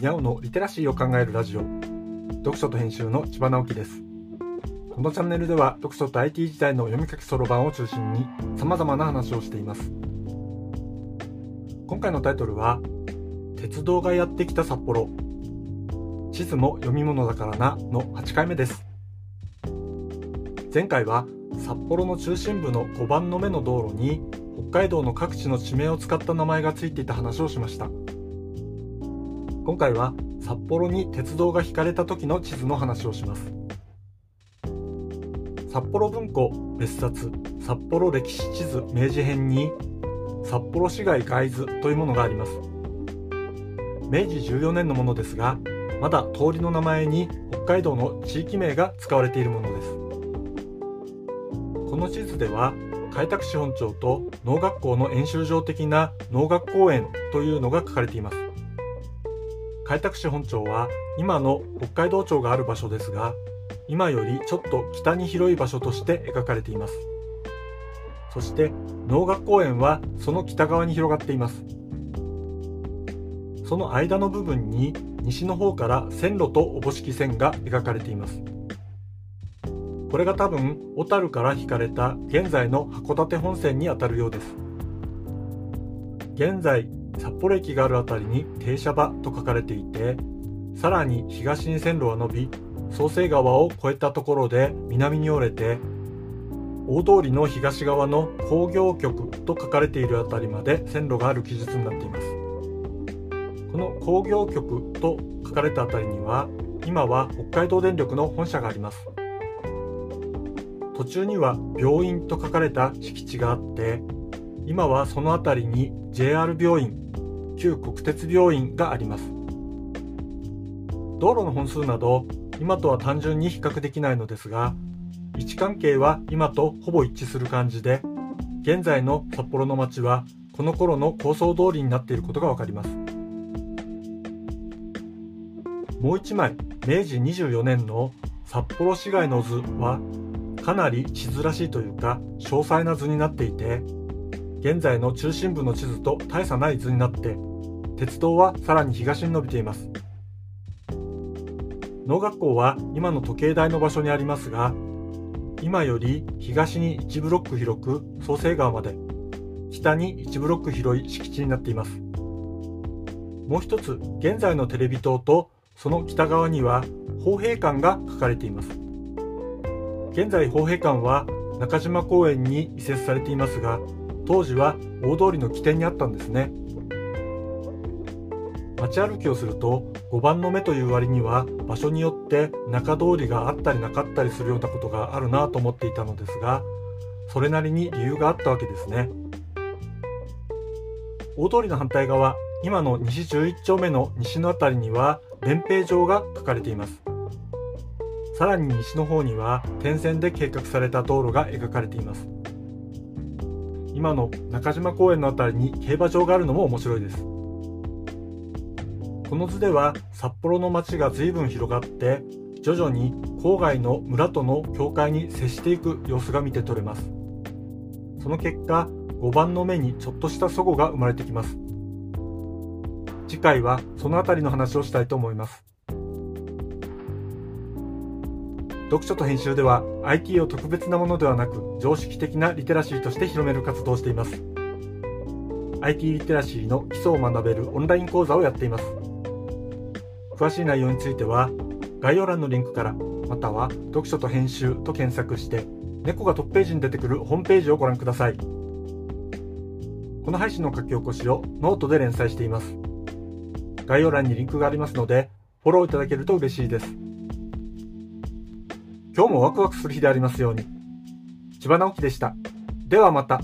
にゃおのリテラシーを考えるラジオ。読書と編集の千葉直樹です。このチャンネルでは読書と IT 時代の読み書きそろばんを中心に様々な話をしています。今回のタイトルは鉄道がやってきた札幌。地図も読み物だからなの8回目です。前回は札幌の中心部の5番の目の道路に北海道の各地の地名を使った名前がついていた話をしました。今回は札幌に鉄道が引かれた時の地図の話をします。札幌文庫別冊札幌歴史地図明治編に札幌市街ガイズというものがあります。明治14年のものですがまだ通りの名前に北海道の地域名が使われているものです。この地図では開拓使本町と農学校の演習場的な農学公園というのが書かれています。開拓使本町は今の北海道庁がある場所ですが今よりちょっと北に広い場所として描かれています。そして農学公園はその北側に広がっています。その間の部分に西の方から線路とおぼしき線が描かれています。これが多分小樽から引かれた現在の函館本線にあたるようです。現在札幌駅がある辺りに停車場と書かれていてさらに東に線路は伸び創成川を越えたところで南に折れて大通りの東側の工業局と書かれている辺りまで線路がある記述になっています。この工業局と書かれた辺りには今は北海道電力の本社があります。途中には病院と書かれた敷地があって今はその辺りに JR 病院旧国鉄病院があります。道路の本数など今とは単純に比較できないのですが位置関係は今とほぼ一致する感じで現在の札幌の街はこの頃の構想通りになっていることがわかります。もう一枚明治24年の札幌市街の図はかなり地図らしいというか詳細な図になっていて現在の中心部の地図と大差ない図になって鉄道はさらに東に伸びています。農学校は今の時計台の場所にありますが今より東に1ブロック広く創成川まで北に1ブロック広い敷地になっています。もう一つ現在のテレビ塔とその北側には砲兵館が書かれています。現在砲兵館は中島公園に移設されていますが当時は大通りの起点にあったんですね。街歩きをすると5番の目という割には場所によって中通りがあったりなかったりするようなことがあるなと思っていたのですがそれなりに理由があったわけですね。大通りの反対側今の西11丁目の西の辺りには連兵場が書かれています。さらに西の方には点線で計画された道路が描かれています。今の中島公園の辺りに競馬場があるのも面白いです。この図では札幌の街が随分広がって徐々に郊外の村との境界に接していく様子が見て取れます。その結果5番の目にちょっとした齟齬が生まれてきます。次回はその辺りの話をしたいと思います。読書と編集では IT を特別なものではなく常識的なリテラシーとして広める活動をしています。IT リテラシーの基礎を学べるオンライン講座をやっています。詳しい内容については概要欄のリンクからまたは読書と編集と検索して猫がトップページに出てくるホームページをご覧ください。この配信の書き起こしをノートで連載しています。概要欄にリンクがありますのでフォローいただけると嬉しいです。今日もワクワクする日でありますように。千葉直樹でした。ではまた。